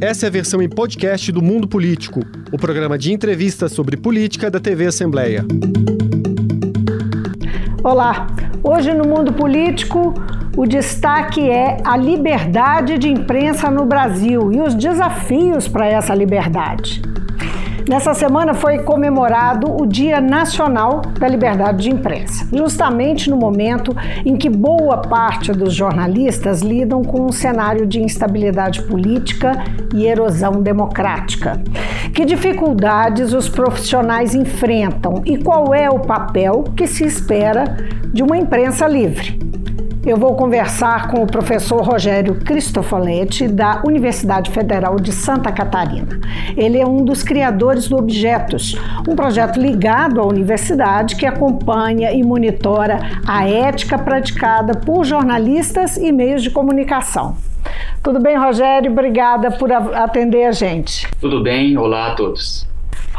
Essa é a versão em podcast do Mundo Político, o programa de entrevistas sobre política da TV Assembleia. Olá, hoje no Mundo Político o destaque é a liberdade de imprensa no Brasil e os desafios para essa liberdade. Nessa semana foi comemorado o Dia Nacional da Liberdade de Imprensa, justamente no momento em que boa parte dos jornalistas lidam com um cenário de instabilidade política e erosão democrática. Que dificuldades os profissionais enfrentam e qual é o papel que se espera de uma imprensa livre? Eu vou conversar com o professor Rogério Cristofoletti, da Universidade Federal de Santa Catarina. Ele é um dos criadores do Objetos, um projeto ligado à universidade que acompanha e monitora a ética praticada por jornalistas e meios de comunicação. Tudo bem, Rogério? Obrigada por atender a gente. Tudo bem, olá a todos.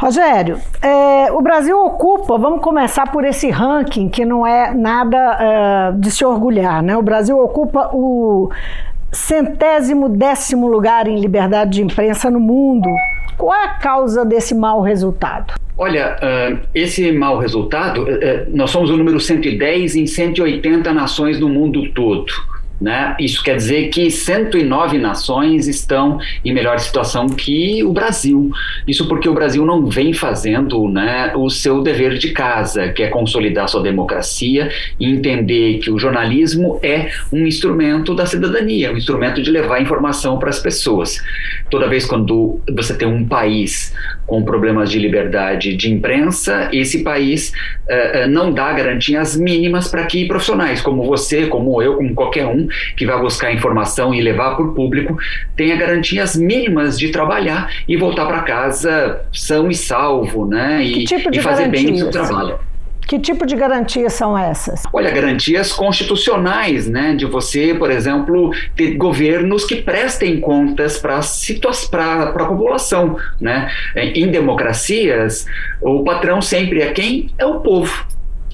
Rogério, é, o Brasil ocupa, vamos começar por esse ranking que não é nada é, de se orgulhar, né? O Brasil ocupa o centésimo décimo lugar em liberdade de imprensa no mundo. Qual é a causa desse mau resultado? Olha, uh, esse mau resultado, uh, nós somos o número 110 em 180 nações no mundo todo. Né? Isso quer dizer que 109 nações estão em melhor situação que o Brasil. Isso porque o Brasil não vem fazendo né, o seu dever de casa, que é consolidar sua democracia e entender que o jornalismo é um instrumento da cidadania, um instrumento de levar informação para as pessoas. Toda vez quando você tem um país com problemas de liberdade de imprensa, esse país uh, não dá garantias mínimas para que profissionais como você, como eu, como qualquer um, que vai buscar informação e levar para o público tenha garantias mínimas de trabalhar e voltar para casa são e salvo, né? E, tipo e fazer bem o seu trabalho. Que tipo de garantias são essas? Olha, garantias constitucionais, né? De você, por exemplo, ter governos que prestem contas para a população, né? Em democracias, o patrão sempre é quem? É o povo.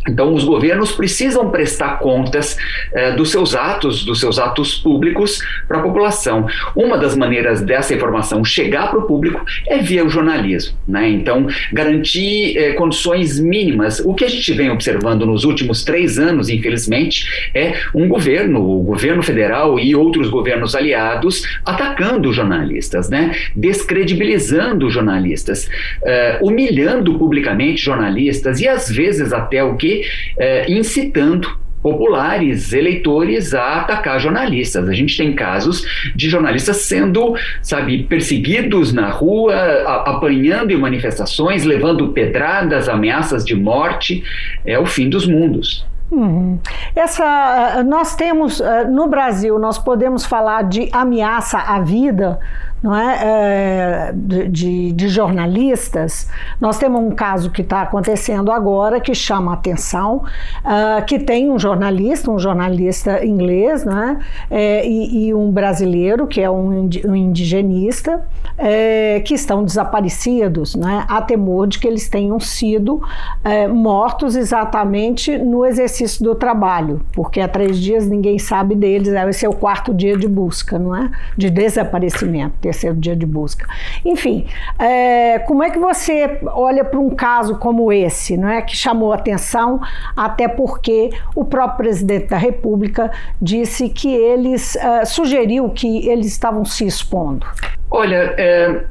Então, os governos precisam prestar contas eh, dos seus atos, dos seus atos públicos para a população. Uma das maneiras dessa informação chegar para o público é via o jornalismo. Né? Então, garantir eh, condições mínimas. O que a gente vem observando nos últimos três anos, infelizmente, é um governo, o governo federal e outros governos aliados, atacando jornalistas, né? descredibilizando jornalistas, eh, humilhando publicamente jornalistas e, às vezes, até o que é, incitando populares, eleitores a atacar jornalistas. A gente tem casos de jornalistas sendo, sabe, perseguidos na rua, a, apanhando em manifestações, levando pedradas, ameaças de morte. É o fim dos mundos. Uhum. Essa, nós temos no Brasil, nós podemos falar de ameaça à vida não é, é de, de, jornalistas, nós temos um caso que está acontecendo agora que chama a atenção, uh, que tem um jornalista, um jornalista inglês, né, é, e, e, um brasileiro que é um, um indigenista, é, que estão desaparecidos, né, há temor de que eles tenham sido é, mortos exatamente no exercício do trabalho, porque há três dias ninguém sabe deles, esse é o quarto dia de busca, não é, de desaparecimento terceiro dia de busca. Enfim, é, como é que você olha para um caso como esse, não é, que chamou atenção, até porque o próprio presidente da República disse que eles é, sugeriu que eles estavam se expondo. Olha, é,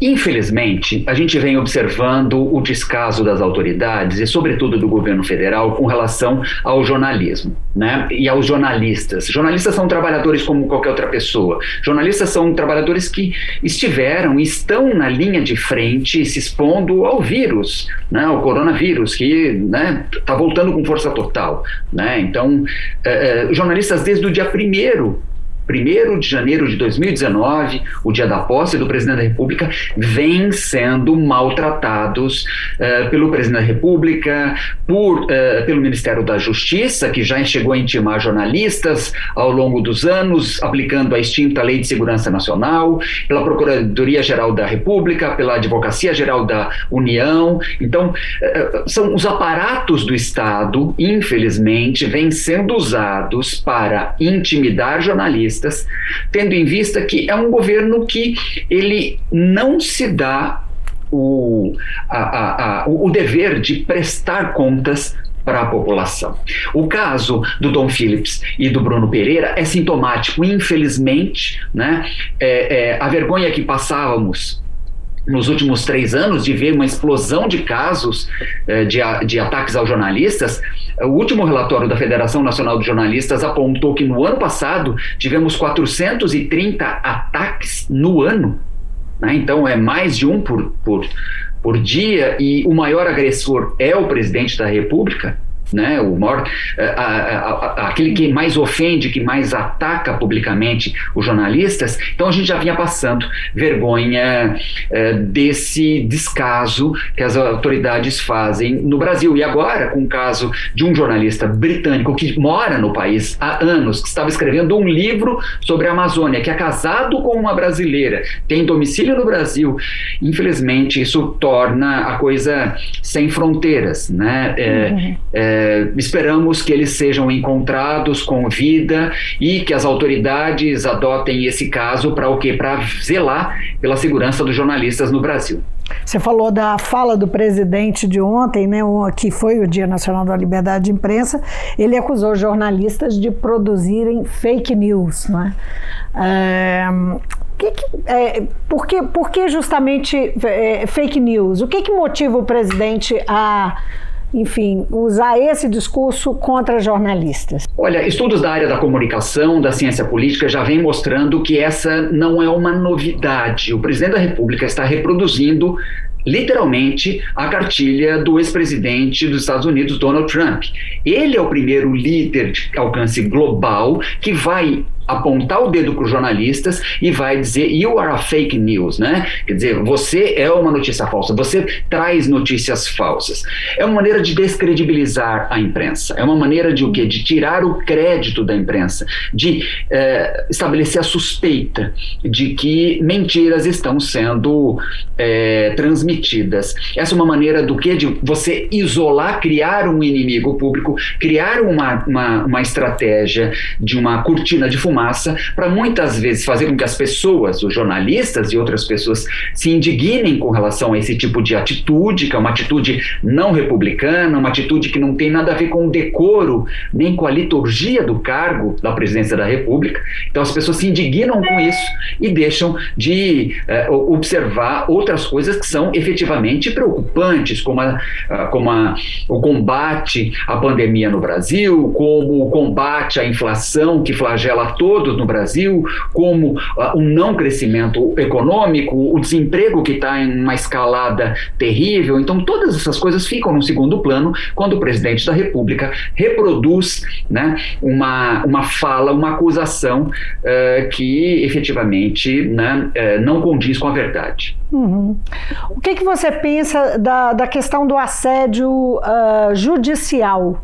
Infelizmente, a gente vem observando o descaso das autoridades e, sobretudo, do governo federal com relação ao jornalismo né? e aos jornalistas. Jornalistas são trabalhadores como qualquer outra pessoa. Jornalistas são trabalhadores que estiveram estão na linha de frente se expondo ao vírus, né? ao coronavírus, que está né, tá voltando com força total. Né? Então, eh, eh, jornalistas desde o dia primeiro 1 de janeiro de 2019, o dia da posse do presidente da República, vêm sendo maltratados uh, pelo presidente da República, por, uh, pelo Ministério da Justiça, que já chegou a intimar jornalistas ao longo dos anos, aplicando a extinta Lei de Segurança Nacional, pela Procuradoria-Geral da República, pela Advocacia-Geral da União. Então, uh, são os aparatos do Estado, infelizmente, vêm sendo usados para intimidar jornalistas tendo em vista que é um governo que ele não se dá o, a, a, a, o dever de prestar contas para a população. O caso do Dom Phillips e do Bruno Pereira é sintomático, infelizmente, né? É, é, a vergonha que passávamos nos últimos três anos de ver uma explosão de casos é, de, de ataques aos jornalistas. O último relatório da Federação Nacional de Jornalistas apontou que no ano passado tivemos 430 ataques no ano. Né? Então é mais de um por, por, por dia e o maior agressor é o presidente da República né? O maior, a, a, a, aquele que mais ofende, que mais ataca publicamente os jornalistas. Então a gente já vinha passando vergonha é, desse descaso que as autoridades fazem no Brasil. E agora, com o caso de um jornalista britânico que mora no país há anos, que estava escrevendo um livro sobre a Amazônia, que é casado com uma brasileira, tem domicílio no Brasil. Infelizmente, isso torna a coisa sem fronteiras, né? É, uhum. é, é, esperamos que eles sejam encontrados com vida e que as autoridades adotem esse caso para o quê? Para zelar pela segurança dos jornalistas no Brasil. Você falou da fala do presidente de ontem, né, que foi o Dia Nacional da Liberdade de Imprensa. Ele acusou jornalistas de produzirem fake news. Né? É, que que, é, por, que, por que justamente é, fake news? O que, que motiva o presidente a enfim, usar esse discurso contra jornalistas? Olha, estudos da área da comunicação, da ciência política, já vem mostrando que essa não é uma novidade. O presidente da República está reproduzindo literalmente a cartilha do ex-presidente dos Estados Unidos, Donald Trump. Ele é o primeiro líder de alcance global que vai apontar o dedo para os jornalistas e vai dizer you are a fake news, né? Quer dizer, você é uma notícia falsa, você traz notícias falsas. É uma maneira de descredibilizar a imprensa, é uma maneira de o quê? De tirar o crédito da imprensa, de é, estabelecer a suspeita de que mentiras estão sendo é, transmitidas. Essa é uma maneira do que? De você isolar, criar um inimigo público, criar uma, uma, uma estratégia de uma cortina de fumaça massa para muitas vezes fazer com que as pessoas, os jornalistas e outras pessoas se indignem com relação a esse tipo de atitude, que é uma atitude não republicana, uma atitude que não tem nada a ver com o decoro, nem com a liturgia do cargo da presidência da República. Então as pessoas se indignam com isso e deixam de uh, observar outras coisas que são efetivamente preocupantes, como, a, como a, o combate à pandemia no Brasil, como o combate à inflação que flagela todos no Brasil, como uh, o não crescimento econômico, o desemprego que está em uma escalada terrível. Então, todas essas coisas ficam no segundo plano quando o presidente da República reproduz né, uma, uma fala, uma acusação uh, que efetivamente né, uh, não condiz com a verdade. Uhum. O que, que você pensa da, da questão do assédio judicial?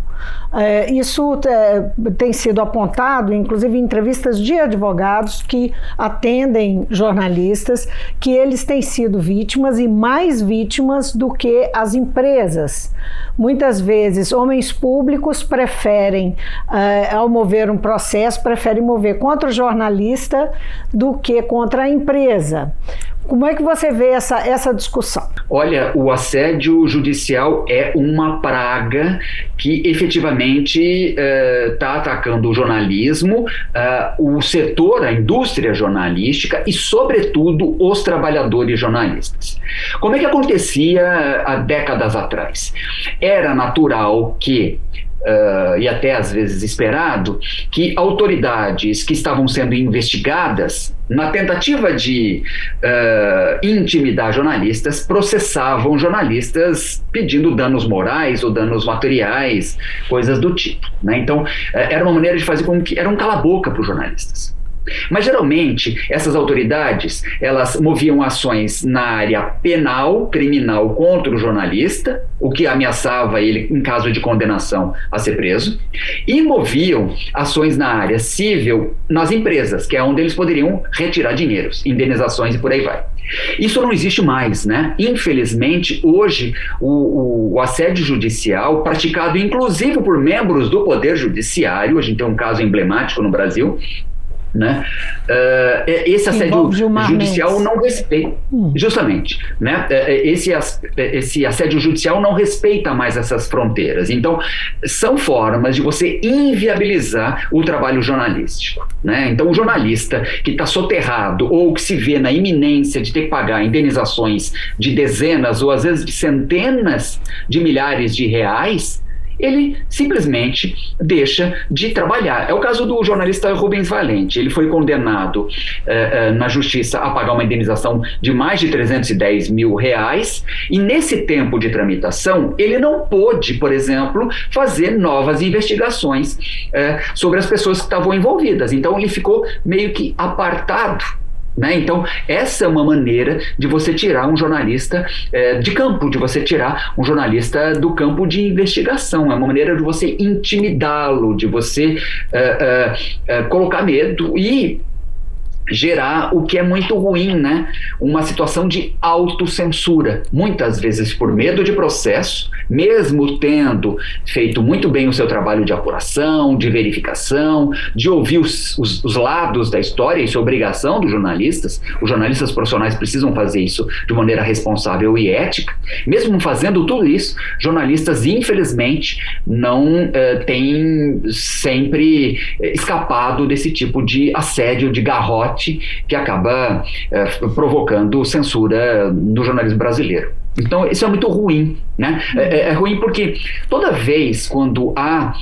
É, isso é, tem sido apontado, inclusive em entrevistas de advogados que atendem jornalistas, que eles têm sido vítimas e mais vítimas do que as empresas. Muitas vezes, homens públicos preferem, é, ao mover um processo, preferem mover contra o jornalista do que contra a empresa. Como é que você vê essa, essa discussão? Olha, o assédio judicial é uma praga que efetivamente está uh, atacando o jornalismo, uh, o setor, a indústria jornalística e, sobretudo, os trabalhadores jornalistas. Como é que acontecia há décadas atrás? Era natural que uh, e até às vezes esperado, que autoridades que estavam sendo investigadas, na tentativa de uh, intimidar jornalistas, processavam jornalistas pedindo danos morais ou danos materiais, coisas do tipo. Né? Então, uh, era uma maneira de fazer com que. Era um cala-boca para os jornalistas. Mas geralmente essas autoridades elas moviam ações na área penal, criminal contra o jornalista, o que ameaçava ele em caso de condenação a ser preso, e moviam ações na área civil nas empresas, que é onde eles poderiam retirar dinheiros, indenizações e por aí vai. Isso não existe mais, né? Infelizmente, hoje, o, o, assédio judicial, praticado inclusive por membros do Poder Judiciário, gente tem um caso emblemático no Brasil, Né? Uh, esse assédio judicial não respeita, hum. justamente, né? esse, esse assédio judicial não respeita mais essas fronteiras. Então, são formas de você inviabilizar o trabalho jornalístico. Né? Então, o jornalista que está soterrado ou que se vê na iminência de ter que pagar indenizações de dezenas ou às vezes de centenas de milhares de reais, ele simplesmente deixa de trabalhar. É o caso do jornalista Rubens Valente. Ele foi condenado eh, eh, na justiça a pagar uma indenização de mais de 310 mil reais, e nesse tempo de tramitação, ele não pôde, por exemplo, fazer novas investigações eh, sobre as pessoas que estavam envolvidas. Então, ele ficou meio que apartado né? Então, essa é uma maneira de você tirar um jornalista é, de campo, de você tirar um jornalista do campo de investigação. É uma maneira de você intimidá-lo, de você é, é, colocar medo e gerar o que é muito ruim, né? Uma situação de autocensura, muitas vezes por medo de processo, mesmo tendo feito muito bem o seu trabalho de apuração, de verificação, de ouvir os, os, os lados da história, isso é obrigação dos jornalistas, os jornalistas profissionais precisam fazer isso de maneira responsável e ética. Mesmo fazendo tudo isso, jornalistas, infelizmente, não eh, têm sempre escapado desse tipo de assédio, de garrote que acaba é, provocando censura no jornalismo brasileiro. Então, isso é muito ruim, né? É, é, é, ruim porque toda vez quando há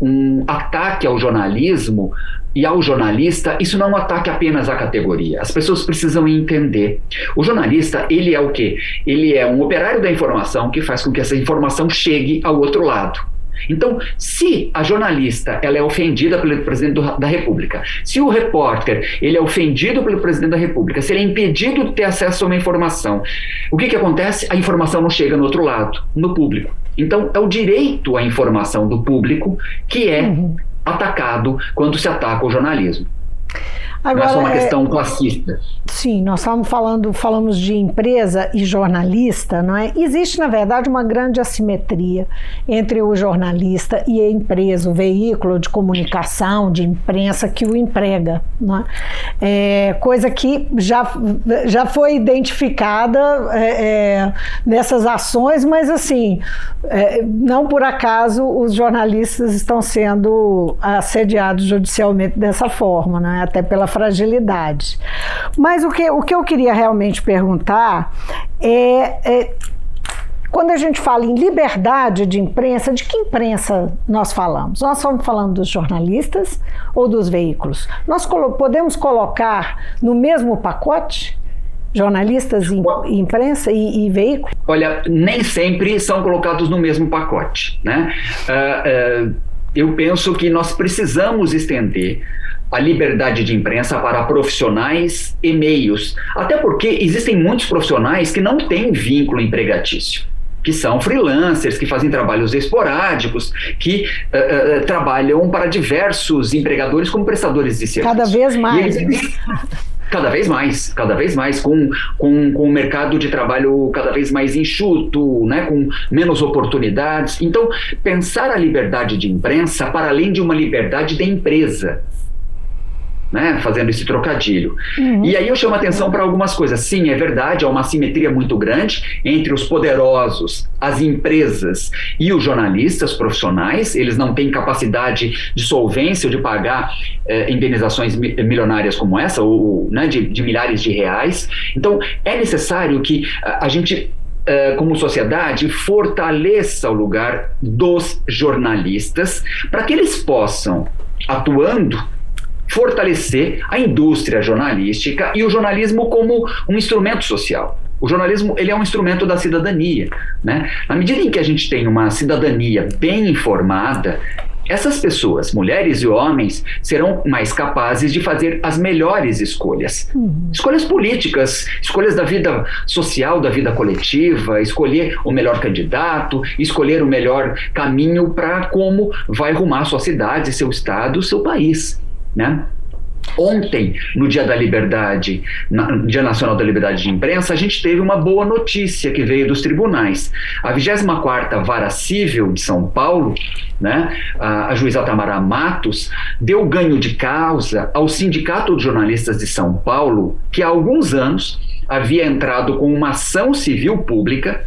um ataque ao jornalismo e ao jornalista, isso não é um ataque apenas à categoria. As pessoas precisam entender. O jornalista, ele é o quê? Ele é um operário da informação que faz com que essa informação chegue ao outro lado. Então, se a jornalista ela é ofendida pelo presidente do, da República, se o repórter ele é ofendido pelo presidente da República, se ele é impedido de ter acesso a uma informação, o que, que acontece? A informação não chega no outro lado, no público. Então, é o direito à informação do público que é uhum. atacado quando se ataca o jornalismo. Agora, não é só uma é, questão classista. Sim, nós estamos falando, falamos de empresa e jornalista, não é? Existe, na verdade, uma grande assimetria entre o jornalista e a empresa, o veículo de comunicação, de imprensa que o emprega, não é? é coisa que já, já foi identificada é, é nessas ações, mas assim, é, não por acaso os jornalistas estão sendo assediados judicialmente dessa forma, não é? Até pela fragilidade. Mas o que, o que eu queria realmente perguntar é, é quando a gente fala em liberdade de imprensa, de que imprensa nós falamos? Nós estamos falando dos jornalistas ou dos veículos? Nós colo podemos colocar no mesmo pacote jornalistas e imprensa e, e veículos? Olha, nem sempre são colocados no mesmo pacote. Né? Uh, uh, eu penso que nós precisamos estender a liberdade de imprensa para profissionais e meios. Até porque existem muitos profissionais que não têm vínculo empregatício que são freelancers, que fazem trabalhos esporádicos, que uh, uh, trabalham para diversos empregadores como prestadores de serviço. Cada vez mais. Eles, cada vez mais, cada vez mais, com, com, com o mercado de trabalho cada vez mais enxuto, né, com menos oportunidades. Então, pensar a liberdade de imprensa para além de uma liberdade da empresa né, fazendo esse trocadilho. Uhum. E aí eu chamo atenção para algumas coisas. Sim, é verdade, há uma simetria muito grande entre os poderosos, as empresas e os jornalistas profissionais. Eles não têm capacidade de solvência ou de pagar eh, indenizações milionárias como essa, ou, né, de, de milhares de reais. Então, é necessário que a, a gente Uh, como sociedade, fortaleça o lugar dos jornalistas para que eles possam, atuando fortalecer a indústria jornalística e o jornalismo como um instrumento social. O jornalismo ele é um instrumento da cidadania. Né? Na medida em que a gente tem uma cidadania bem informada, essas pessoas, mulheres e homens, serão mais capazes de fazer as melhores escolhas. Uhum. Escolhas políticas, escolhas da vida social, da vida coletiva, escolher o melhor candidato, escolher o melhor caminho para como vai rumar sua cidade, seu estado, seu país né? Ontem, no Dia da Liberdade, na, Dia Nacional da Liberdade de Imprensa, a gente teve uma boa notícia que veio dos tribunais. A 24ª Vara Civil de São Paulo, né, a, a juíza Tamara Matos, deu ganho de causa ao Sindicato de Jornalistas de São Paulo, que há alguns anos havia entrado com uma ação civil pública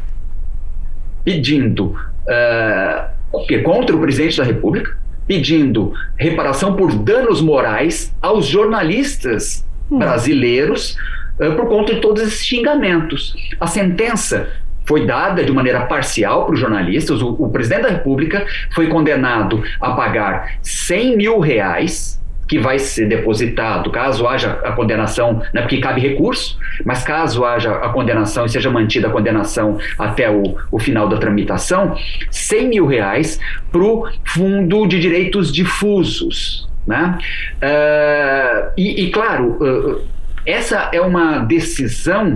pedindo uh, contra o presidente da República, pedindo reparação por danos morais aos jornalistas hum. brasileiros uh, por conta de todos esses xingamentos. A sentença foi dada de maneira parcial para os jornalistas. O, o, presidente da República foi condenado a pagar 100 mil reais que vai ser depositado, caso haja a condenação, né, porque cabe recurso, mas caso haja a condenação e seja mantida a condenação até o, o final da tramitação, 100 mil reais para o Fundo de Direitos Difusos. Né? Uh, e, e, claro, uh, essa é uma decisão,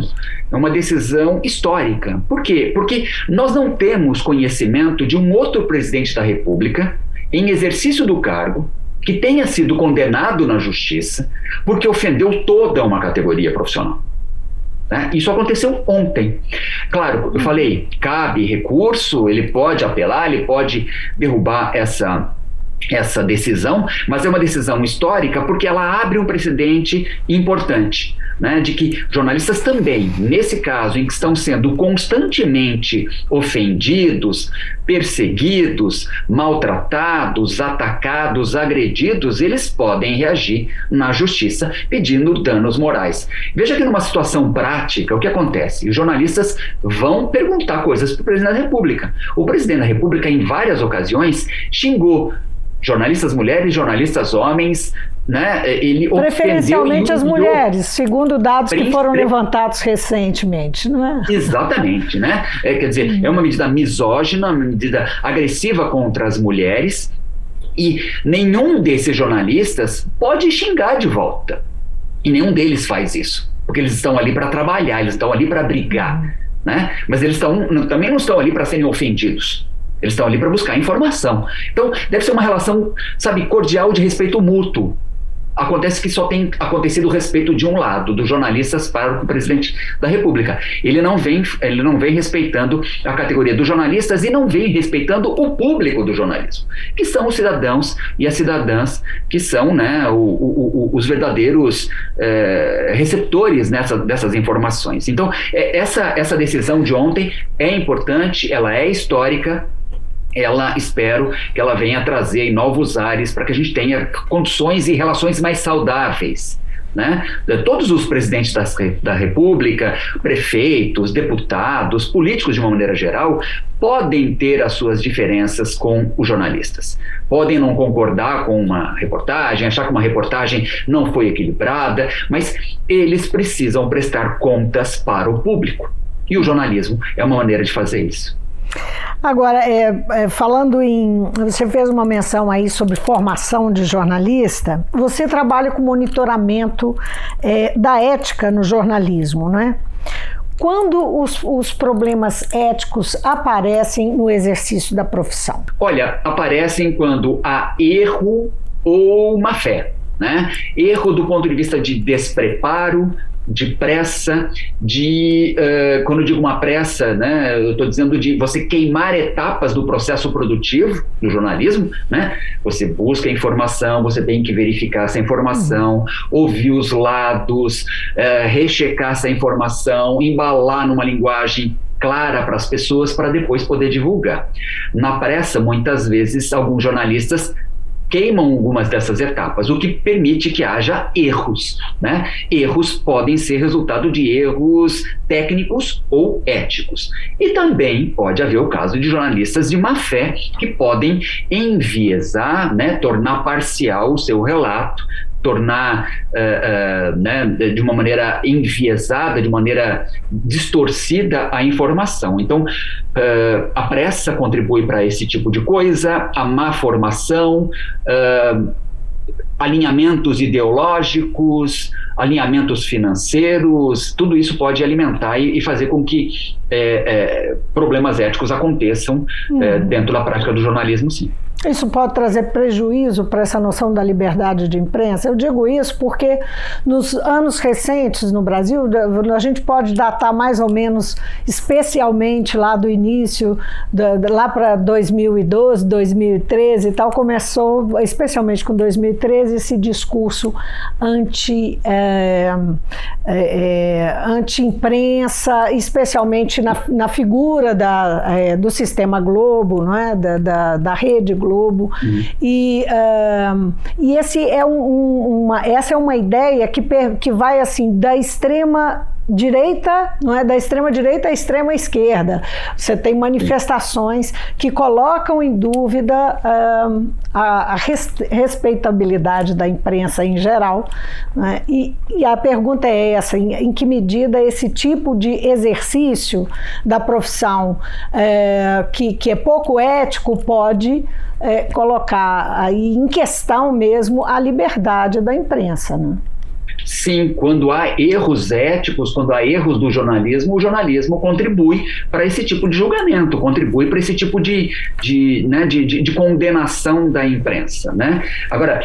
é uma decisão histórica. Por quê? Porque nós não temos conhecimento de um outro presidente da República em exercício do cargo que tenha sido condenado na justiça porque ofendeu toda uma categoria profissional. Né? Isso aconteceu ontem. Claro, eu falei, cabe recurso, ele pode apelar, ele pode derrubar essa essa decisão, mas é uma decisão histórica porque ela abre um precedente importante né, de que jornalistas também, nesse caso em que estão sendo constantemente ofendidos, perseguidos, maltratados, atacados, agredidos, eles podem reagir na justiça pedindo danos morais. Veja que numa situação prática, o que acontece? Os jornalistas vão perguntar coisas para o presidente da República. O presidente da República, em várias ocasiões, xingou jornalistas mulheres, jornalistas homens, né? Ele Preferencialmente as mulheres, segundo dados que foram levantados recentemente, não é? Exatamente, né? É, quer dizer, é uma medida misógina, uma medida agressiva contra as mulheres, e nenhum desses jornalistas pode xingar de volta. E nenhum deles faz isso, porque eles estão ali para trabalhar, eles estão ali para brigar, né? Mas eles estão, também não estão ali para serem ofendidos. Eles estão ali para buscar informação. Então, deve ser uma relação, sabe, cordial de respeito mútuo. Acontece que só tem acontecido o respeito de um lado, dos jornalistas para o presidente da República. Ele não vem, ele não vem respeitando a categoria dos jornalistas e não vem respeitando o público do jornalismo, que são os cidadãos e as cidadãs que são né, o, o, o, os verdadeiros é, receptores nessa, dessas informações. Então, é, essa, essa decisão de ontem é importante, ela é histórica, ela espero que ela venha trazer novos ares para que a gente tenha condições e relações mais saudáveis. Né? Todos os presidentes das, da República, prefeitos, deputados, políticos de uma maneira geral, podem ter as suas diferenças com os jornalistas. Podem não concordar com uma reportagem, achar que uma reportagem não foi equilibrada, mas eles precisam prestar contas para o público. E o jornalismo é uma maneira de fazer isso. Agora, é, é, falando em. Você fez uma menção aí sobre formação de jornalista. Você trabalha com monitoramento é, da ética no jornalismo, não é? Quando os, os, problemas éticos aparecem no exercício da profissão? Olha, aparecem quando há erro ou má fé. Né? Erro do ponto de vista de despreparo, de pressa, de uh, quando eu digo uma pressa, né, eu estou dizendo de você queimar etapas do processo produtivo do jornalismo, né? Você busca informação, você tem que verificar essa informação, uhum. ouvir os lados, uh, rechecar essa informação, embalar numa linguagem clara para as pessoas para depois poder divulgar. Na pressa, muitas vezes, alguns jornalistas queimam algumas dessas etapas, o que permite que haja erros. Né? Erros podem ser resultado de erros técnicos ou éticos. E também pode haver o caso de jornalistas de má fé que podem enviesar, né, tornar parcial o seu relato, tornar uh, uh, né, de uma maneira enviesada, de maneira distorcida a informação. Então, uh, a pressa contribui para esse tipo de coisa, a má formação, alinhamentos ideológicos, alinhamentos financeiros, tudo isso pode alimentar e, e fazer com que é, é, problemas éticos aconteçam é, dentro da prática do jornalismo, sim. Isso pode trazer prejuízo para essa noção da liberdade de imprensa? Eu digo isso porque nos anos recentes no Brasil, a gente pode datar mais ou menos, especialmente lá do início, lá para 2012, 2013 e tal, começou, especialmente com 2013, esse discurso anti, é, é, anti-imprensa, especialmente na, na figura da, é, do sistema Globo, não é? da, da, da rede Globo. Uhum. E, uh, e esse é um, uma, essa é uma ideia que, que vai assim da extrema direita, não é da extrema direita à extrema esquerda. Você tem manifestações que colocam em dúvida a, a res, respeitabilidade da imprensa em geral. Né? E, e, a pergunta é essa: em, em, que medida esse tipo de exercício da profissão é, que, que é pouco ético pode é, colocar aí em questão mesmo a liberdade da imprensa, né? Sim, quando há erros éticos, quando há erros do jornalismo, o jornalismo contribui para esse tipo de julgamento, contribui para esse tipo de, de, né, de, de, de, condenação da imprensa. Né? Agora,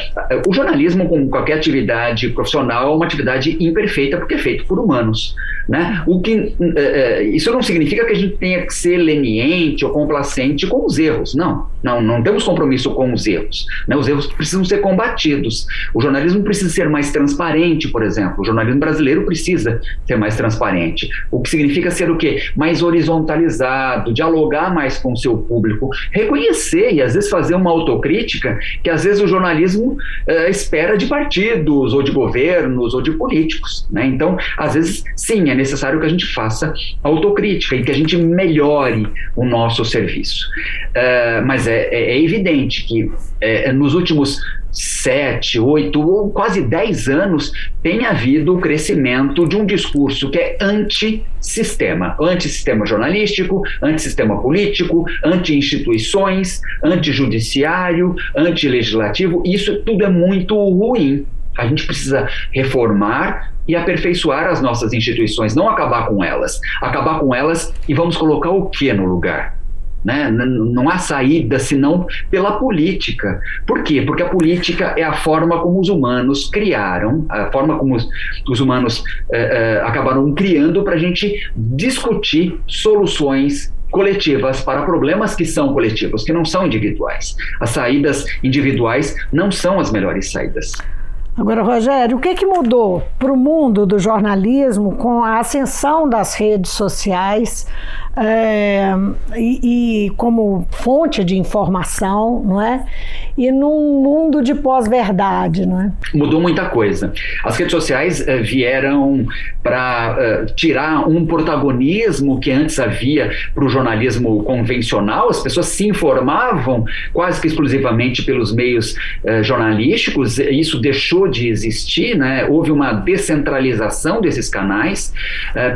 o jornalismo, como qualquer atividade profissional, é uma atividade imperfeita porque é feito por humanos. Né? O que, é, isso não significa que a gente tenha que ser leniente ou complacente com os erros. Não, não, não temos compromisso com os erros. Né? Os erros precisam ser combatidos. O jornalismo precisa ser mais transparente por exemplo. O jornalismo brasileiro precisa ser mais transparente. O que significa ser o quê? Mais horizontalizado, dialogar mais com o seu público, reconhecer e às vezes fazer uma autocrítica que às vezes o jornalismo uh, espera de partidos, ou de governos, ou de políticos. Né? Então, às vezes, sim, é necessário que a gente faça autocrítica e que a gente melhore o nosso serviço. Uh, mas é, é, é evidente que é, nos últimos sete, oito ou quase dez anos tem havido o crescimento de um discurso que é anti-sistema, anti-sistema jornalístico, anti-sistema político, anti-instituições, anti-judiciário, anti-legislativo. Isso tudo é muito ruim. A gente precisa reformar e aperfeiçoar as nossas instituições, não acabar com elas. Acabar com elas e vamos colocar o que no lugar? Né? Não há saída senão pela política. Por quê? Porque a política é a forma como os humanos criaram, a forma como os, os humanos eh, eh, acabaram criando para a gente discutir soluções coletivas para problemas que são coletivos, que não são individuais. As saídas individuais não são as melhores saídas. Agora, Rogério, o que, que mudou para o mundo do jornalismo com a ascensão das redes sociais é, e, e, como fonte de informação, não é? E num mundo de pós-verdade, não é? Mudou muita coisa. As redes sociais é, vieram para é, tirar um protagonismo que antes havia para o jornalismo convencional. As pessoas se informavam quase que exclusivamente pelos meios é, jornalísticos. Isso deixou de existir, né? Houve uma descentralização desses canais.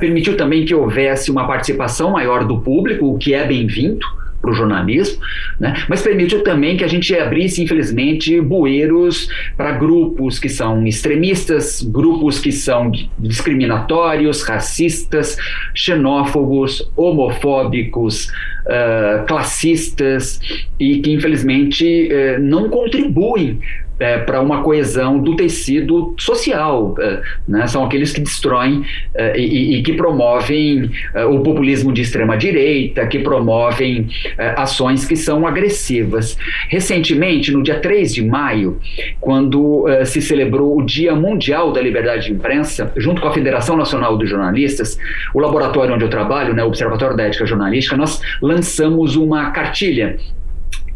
permitiu também que houvesse uma participação maior maior do público, o que é bem-vindo para o jornalismo, né? mas permitiu também que a gente abrisse, infelizmente, bueiros para grupos que são extremistas, grupos que são discriminatórios, racistas, xenófobos, homofóbicos, uh, classistas e que, infelizmente, uh, não contribuem é, para uma coesão do tecido social. É, né? São aqueles que destroem é, e, e, que promovem é, o populismo de extrema-direita, que promovem é, ações que são agressivas. Recentemente, no dia 3 de maio, quando é, se celebrou o Dia Mundial da Liberdade de Imprensa, junto com a Federação Nacional dos Jornalistas, o laboratório onde eu trabalho, né, o Observatório da Ética Jornalística, nós lançamos uma cartilha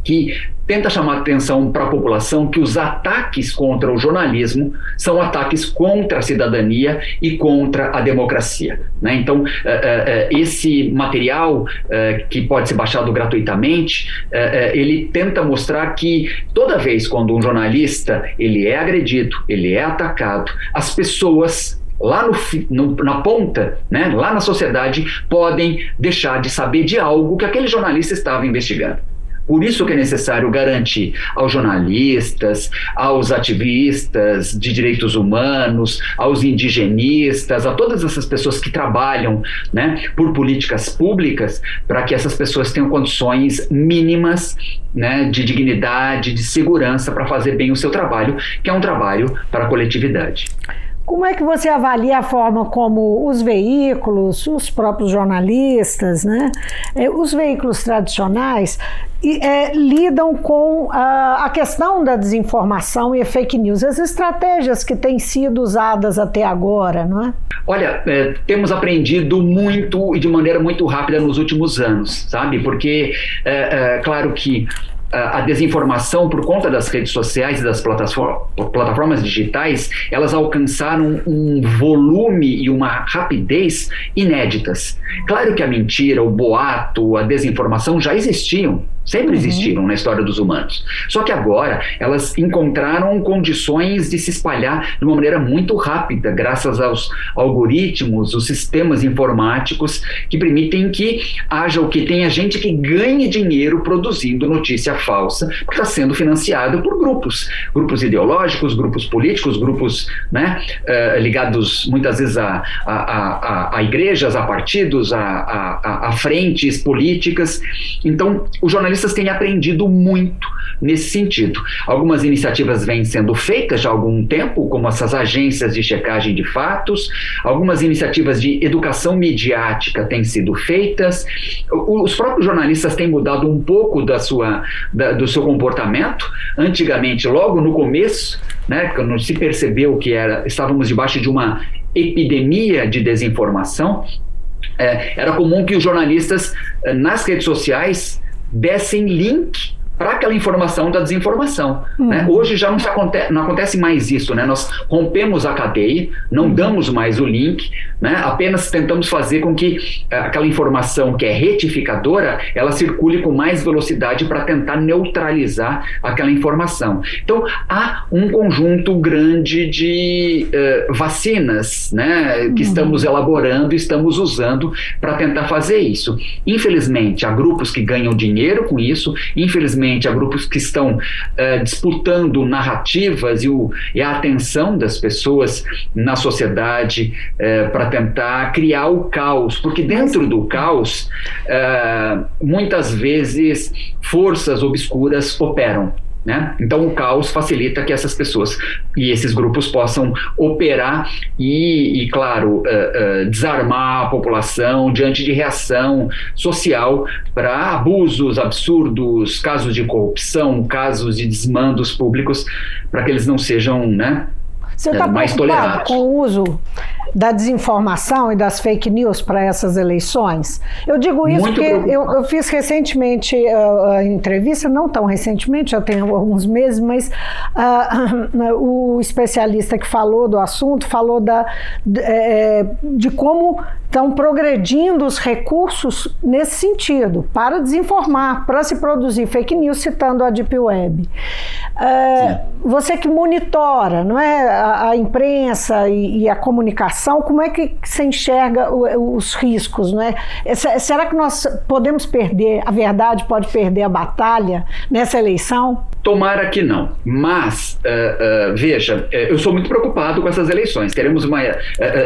que tenta chamar atenção para a população que os ataques contra o jornalismo são ataques contra a cidadania e contra a democracia. Né? Então, uh, uh, esse material que pode ser baixado gratuitamente, ele tenta mostrar que toda vez quando um jornalista ele é agredido, ele é atacado, as pessoas lá no, no, na ponta, né, lá na sociedade, podem deixar de saber de algo que aquele jornalista estava investigando. Por isso que é necessário garantir aos jornalistas, aos ativistas de direitos humanos, aos indigenistas, a todas essas pessoas que trabalham né, por políticas públicas, para que essas pessoas tenham condições mínimas né, de dignidade, de segurança para fazer bem o seu trabalho, que é um trabalho para a coletividade. Como é que você avalia a forma como os veículos, os próprios jornalistas, né, é, os veículos tradicionais é, lidam com a, a, questão da desinformação e fake news, as estratégias que têm sido usadas até agora, não é? Olha, é, temos aprendido muito e de maneira muito rápida nos últimos anos, sabe? Porque, é, é claro que a desinformação por conta das redes sociais e das plataformas digitais, elas alcançaram um volume e uma rapidez inéditas. Claro que a mentira, o boato, a desinformação já existiam, sempre uhum. existiram uhum. na história dos humanos. Só que agora elas encontraram condições de se espalhar de uma maneira muito rápida, graças aos algoritmos, os sistemas informáticos que permitem que haja o que tenha gente que ganhe dinheiro produzindo notícia falsa, porque está sendo financiado por grupos, grupos ideológicos, grupos políticos, grupos né, uh, ligados muitas vezes a, a, a, a igrejas, a partidos, a, a, a frentes políticas. Então, o jornalismo jornalistas têm aprendido muito nesse sentido. Algumas iniciativas vêm sendo feitas já há algum tempo, como essas agências de checagem de fatos, algumas iniciativas de educação midiática têm sido feitas. Os próprios jornalistas têm mudado um pouco da sua, da, do seu comportamento. Antigamente, logo no começo, né, quando se percebeu que era, estávamos debaixo de uma epidemia de desinformação, é, era comum que os jornalistas eh, nas redes sociais dessem link para aquela informação da desinformação. Uhum. Né? Hoje já não, acontece, não acontece mais isso, né? nós rompemos a cadeia, não damos mais o link, né? apenas tentamos fazer com que uh, aquela informação que é retificadora, ela circule com mais velocidade para tentar neutralizar aquela informação. Então, há um conjunto grande de uh, vacinas né? que uhum. estamos elaborando estamos usando para tentar fazer isso. Infelizmente, há grupos que ganham dinheiro com isso, infelizmente, a grupos que estão uh, disputando narrativas e, o, e, a atenção das pessoas na sociedade uh, para tentar criar o caos, porque dentro do caos, uh, muitas vezes forças obscuras operam. Né? Então, o caos facilita que essas pessoas e esses grupos possam operar e, e claro, uh, uh, desarmar a população diante de reação social para abusos absurdos, casos de corrupção, casos de desmandos públicos, para que eles não sejam né, Você está mais tolerados. com o uso da desinformação e das fake news para essas eleições? Eu digo isso Muito porque eu, eu, fiz recentemente uh, a entrevista, não tão recentemente, já tem alguns meses, mas uh, o especialista que falou do assunto falou da, de, é, de como estão progredindo os recursos nesse sentido, para desinformar, para se produzir fake news, citando a Deep Web. É, você que monitora não é, a, a imprensa e, e, a comunicação, como é que você enxerga os riscos? Não é? Será que nós podemos perder, a verdade pode perder a batalha nessa eleição? Tomara que não. Mas, uh, uh, veja, uh, eu sou muito preocupado com essas eleições. Teremos uma,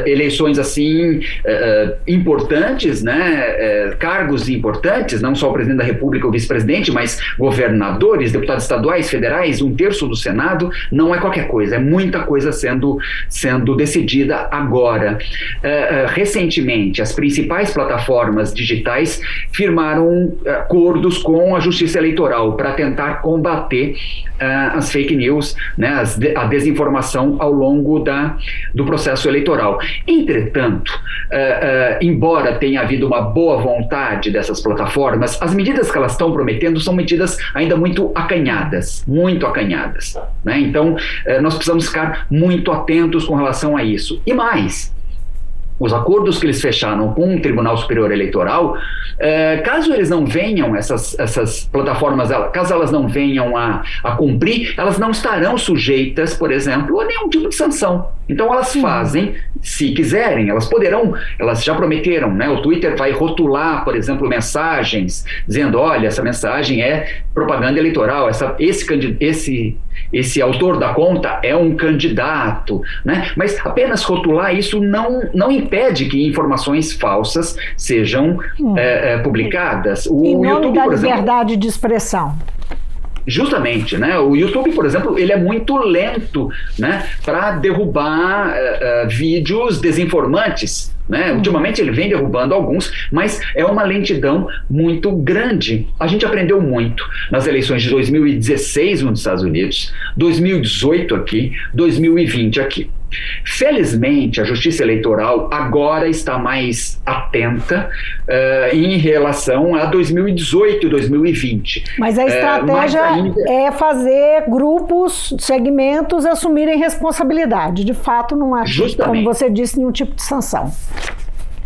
eleições assim importantes, né? cargos importantes, não só o presidente da República ou vice-presidente, mas governadores, deputados estaduais, federais, um terço do Senado. Não é qualquer coisa, é muita coisa sendo, sendo decidida agora. recentemente, as principais plataformas digitais firmaram acordos com a Justiça Eleitoral para tentar combater uh, as fake news, né, as de, a desinformação ao longo da, do processo eleitoral. Entretanto, uh, uh, embora tenha havido uma boa vontade dessas plataformas, as medidas que elas estão prometendo são medidas ainda muito acanhadas, muito acanhadas. Né? Então, nós precisamos ficar muito atentos com relação a isso. E mais, os acordos que eles fecharam com o Tribunal Superior Eleitoral, é, caso eles não venham, essas, essas plataformas, caso elas não venham a, a cumprir, elas não estarão sujeitas, por exemplo, a nenhum tipo de sanção Então elas fazem, se quiserem, elas poderão, elas já prometeram, né? O Twitter vai rotular, por exemplo, mensagens dizendo, olha, essa mensagem é propaganda eleitoral, essa, esse, esse, esse autor da conta é um candidato, né? Mas apenas rotular isso não, não impede que informações falsas sejam hum. é, é, publicadas. O em nome YouTube, da liberdade exemplo, de expressão. Justamente, né? O YouTube, por exemplo, ele é muito lento, né, para derrubar uh, uh, vídeos desinformantes. Né? Ultimamente ele vem derrubando alguns, mas é uma lentidão muito grande. A gente aprendeu muito nas eleições de 2016 nos Estados Unidos, 2018 aqui, 2020 aqui. Felizmente, a Justiça Eleitoral agora está mais atenta uh, em relação a 2018 e 2020. Mas a estratégia uh, ainda... é fazer grupos, segmentos assumirem responsabilidade. De fato, não há, como você disse, nenhum tipo de sanção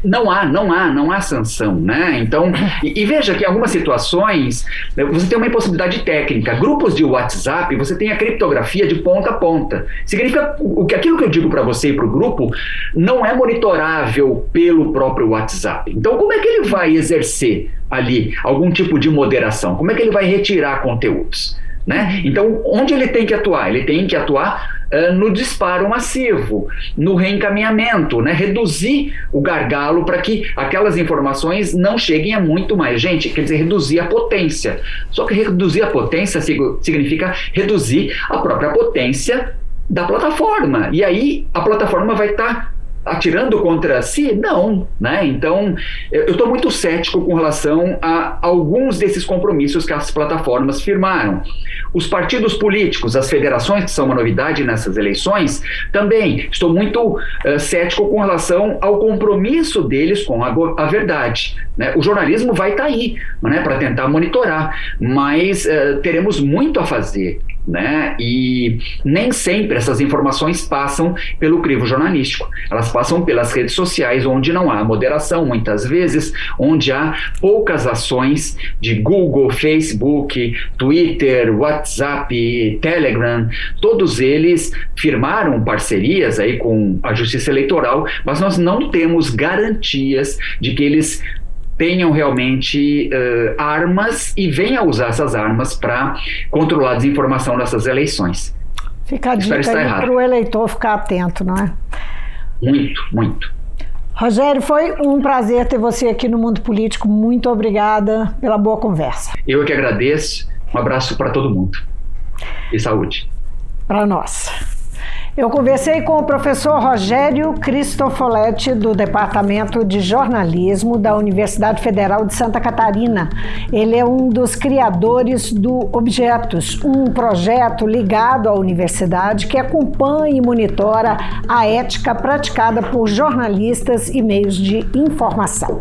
não há, não há, não há sanção, né? Então, e, e, veja que em algumas situações né, você tem uma impossibilidade técnica. Grupos de WhatsApp, você tem a criptografia de ponta a ponta. Significa o que aquilo que eu digo para você e para o grupo não é monitorável pelo próprio WhatsApp. Então, como é que ele vai exercer ali algum tipo de moderação? Como é que ele vai retirar conteúdos? Né? Então, onde ele tem que atuar? Ele tem que atuar no disparo massivo, no reencaminhamento, né? reduzir o gargalo para que aquelas informações não cheguem a muito mais gente, quer dizer, reduzir a potência. Só que reduzir a potência significa reduzir a própria potência da plataforma. E aí a plataforma vai estar tá atirando contra si? Não, né? Então, eu estou muito cético com relação a alguns desses compromissos que as plataformas firmaram. Os partidos políticos, as federações, que são uma novidade nessas eleições, também estou muito uh, cético com relação ao compromisso deles com a, a verdade. Né? O jornalismo vai estar tá aí né, para tentar monitorar, mas uh, teremos muito a fazer né? E nem sempre essas informações passam pelo crivo jornalístico. Elas passam pelas redes sociais, onde não há moderação, muitas vezes, onde há poucas ações de Google, Facebook, Twitter, WhatsApp, Telegram. Todos eles firmaram parcerias aí com a Justiça Eleitoral, mas nós não temos garantias de que eles tenham realmente uh, armas e venham usar essas armas para controlar a desinformação nessas eleições. Fica a dica para o eleitor ficar atento, não é? Muito, muito. Rogério, foi um prazer ter você aqui no Mundo Político. Muito obrigada pela boa conversa. Eu que agradeço. Um abraço para todo mundo. E saúde. Para nós. Eu conversei com o professor Rogério Cristofoletti, do Departamento de Jornalismo da Universidade Federal de Santa Catarina. Ele é um dos criadores do Objetos, um projeto ligado à universidade que acompanha e monitora a ética praticada por jornalistas e meios de informação.